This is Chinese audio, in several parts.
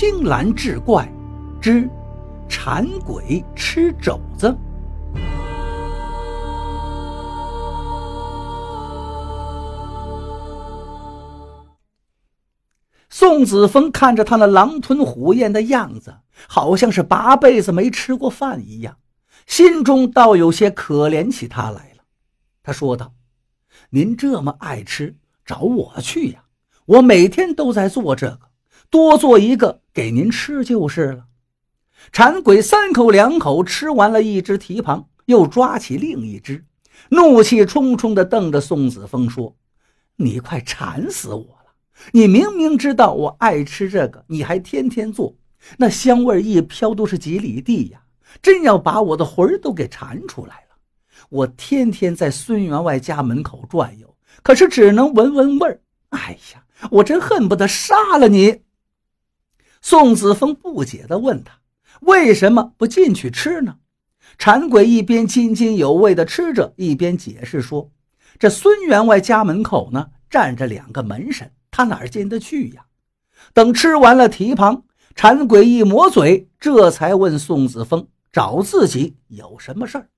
青蓝志怪之馋鬼吃肘子。宋子峰看着他那狼吞虎咽的样子，好像是八辈子没吃过饭一样，心中倒有些可怜起他来了。他说道：“您这么爱吃，找我去呀！我每天都在做这个，多做一个给您吃就是了。”馋鬼三口两口吃完了一只蹄膀，又抓起另一只，怒气冲冲地瞪着宋子峰说：“你快馋死我了！”你明明知道我爱吃这个，你还天天做，那香味一飘都是几里地呀！真要把我的魂儿都给馋出来了。我天天在孙员外家门口转悠，可是只能闻闻味儿。哎呀，我真恨不得杀了你！宋子峰不解地问他：“为什么不进去吃呢？”馋鬼一边津津有味地吃着，一边解释说：“这孙员外家门口呢，站着两个门神。”他哪进得去呀？等吃完了蹄膀，馋鬼一抹嘴，这才问宋子峰找自己有什么事儿。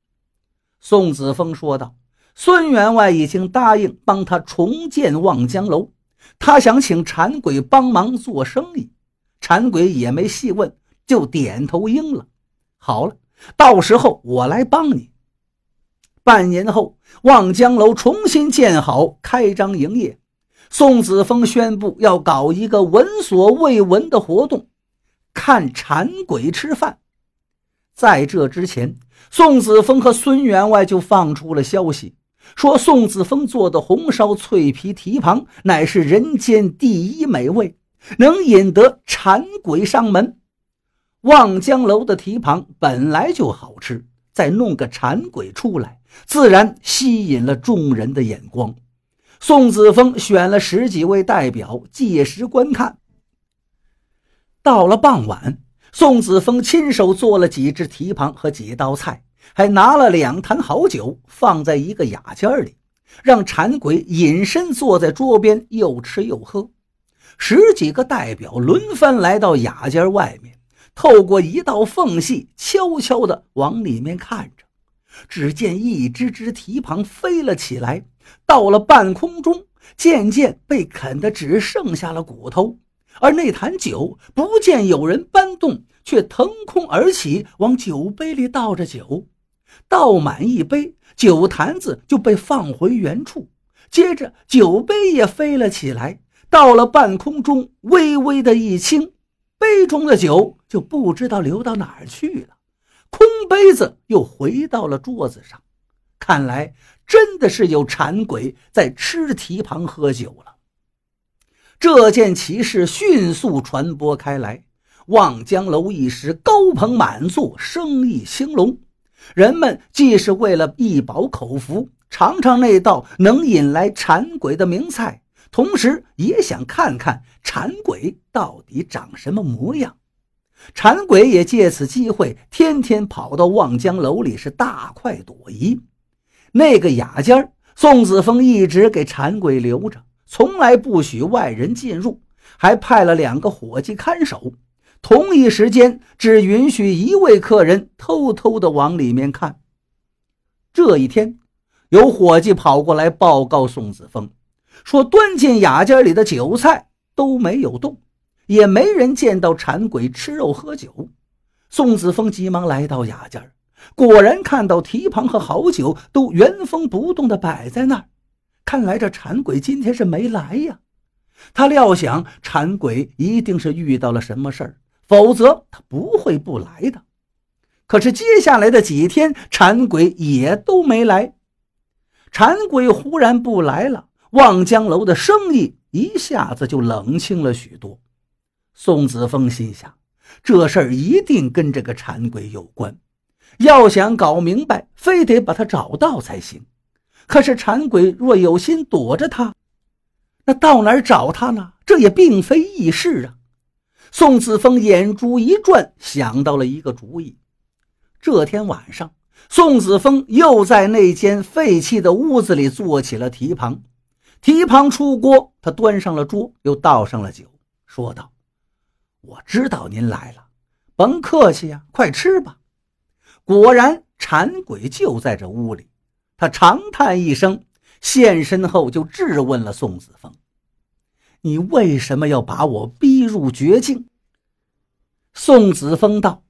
宋子峰说道：“孙员外已经答应帮他重建望江楼，他想请馋鬼帮忙做生意。”馋鬼也没细问，就点头应了。好了，到时候我来帮你。半年后，望江楼重新建好，开张营业。宋子峰宣布要搞一个闻所未闻的活动，看馋鬼吃饭。在这之前，宋子峰和孙员外就放出了消息，说宋子峰做的红烧脆皮蹄膀乃是人间第一美味，能引得馋鬼上门。望江楼的蹄膀本来就好吃，再弄个馋鬼出来，自然吸引了众人的眼光。宋子峰选了十几位代表，届时观看。到了傍晚，宋子峰亲手做了几只蹄膀和几道菜，还拿了两坛好酒放在一个雅间里，让馋鬼隐身坐在桌边，又吃又喝。十几个代表轮番来到雅间外面，透过一道缝隙，悄悄地往里面看着。只见一只只蹄膀飞了起来。到了半空中，渐渐被啃得只剩下了骨头，而那坛酒不见有人搬动，却腾空而起，往酒杯里倒着酒，倒满一杯，酒坛子就被放回原处，接着酒杯也飞了起来，到了半空中，微微的一倾，杯中的酒就不知道流到哪儿去了，空杯子又回到了桌子上，看来。真的是有馋鬼在吃蹄膀喝酒了。这件奇事迅速传播开来，望江楼一时高朋满座，生意兴隆。人们既是为了一饱口福，尝尝那道能引来馋鬼的名菜，同时也想看看馋鬼到底长什么模样。馋鬼也借此机会，天天跑到望江楼里，是大快朵颐。那个雅间宋子峰一直给馋鬼留着，从来不许外人进入，还派了两个伙计看守。同一时间，只允许一位客人偷偷的往里面看。这一天，有伙计跑过来报告宋子峰，说端进雅间里的酒菜都没有动，也没人见到馋鬼吃肉喝酒。宋子峰急忙来到雅间果然看到蹄膀和好酒都原封不动地摆在那儿，看来这馋鬼今天是没来呀。他料想馋鬼一定是遇到了什么事儿，否则他不会不来的。可是接下来的几天，馋鬼也都没来。馋鬼忽然不来了，望江楼的生意一下子就冷清了许多。宋子峰心想，这事儿一定跟这个馋鬼有关。要想搞明白，非得把他找到才行。可是馋鬼若有心躲着他，那到哪儿找他呢？这也并非易事啊。宋子峰眼珠一转，想到了一个主意。这天晚上，宋子峰又在那间废弃的屋子里做起了蹄膀。提旁出锅，他端上了桌，又倒上了酒，说道：“我知道您来了，甭客气呀，快吃吧。果然，馋鬼就在这屋里。他长叹一声，现身后就质问了宋子峰：“你为什么要把我逼入绝境？”宋子峰道：“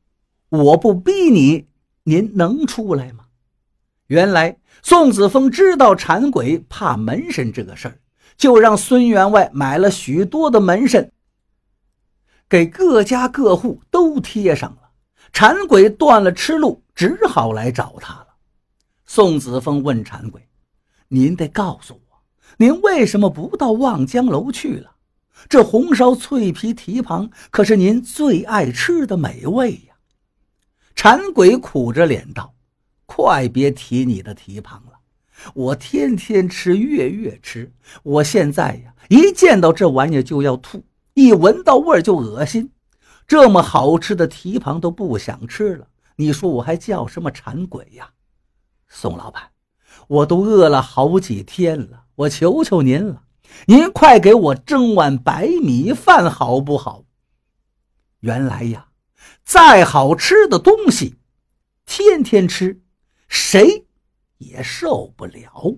我不逼你，您能出来吗？”原来，宋子峰知道馋鬼怕门神这个事儿，就让孙员外买了许多的门神，给各家各户都贴上了。馋鬼断了吃路，只好来找他了。宋子峰问馋鬼：“您得告诉我，您为什么不到望江楼去了？这红烧脆皮蹄膀可是您最爱吃的美味呀！”馋鬼苦着脸道：“快别提你的蹄膀了，我天天吃，月月吃。我现在呀，一见到这玩意就要吐，一闻到味儿就恶心。”这么好吃的蹄膀都不想吃了，你说我还叫什么馋鬼呀？宋老板，我都饿了好几天了，我求求您了，您快给我蒸碗白米饭好不好？原来呀，再好吃的东西，天天吃，谁也受不了。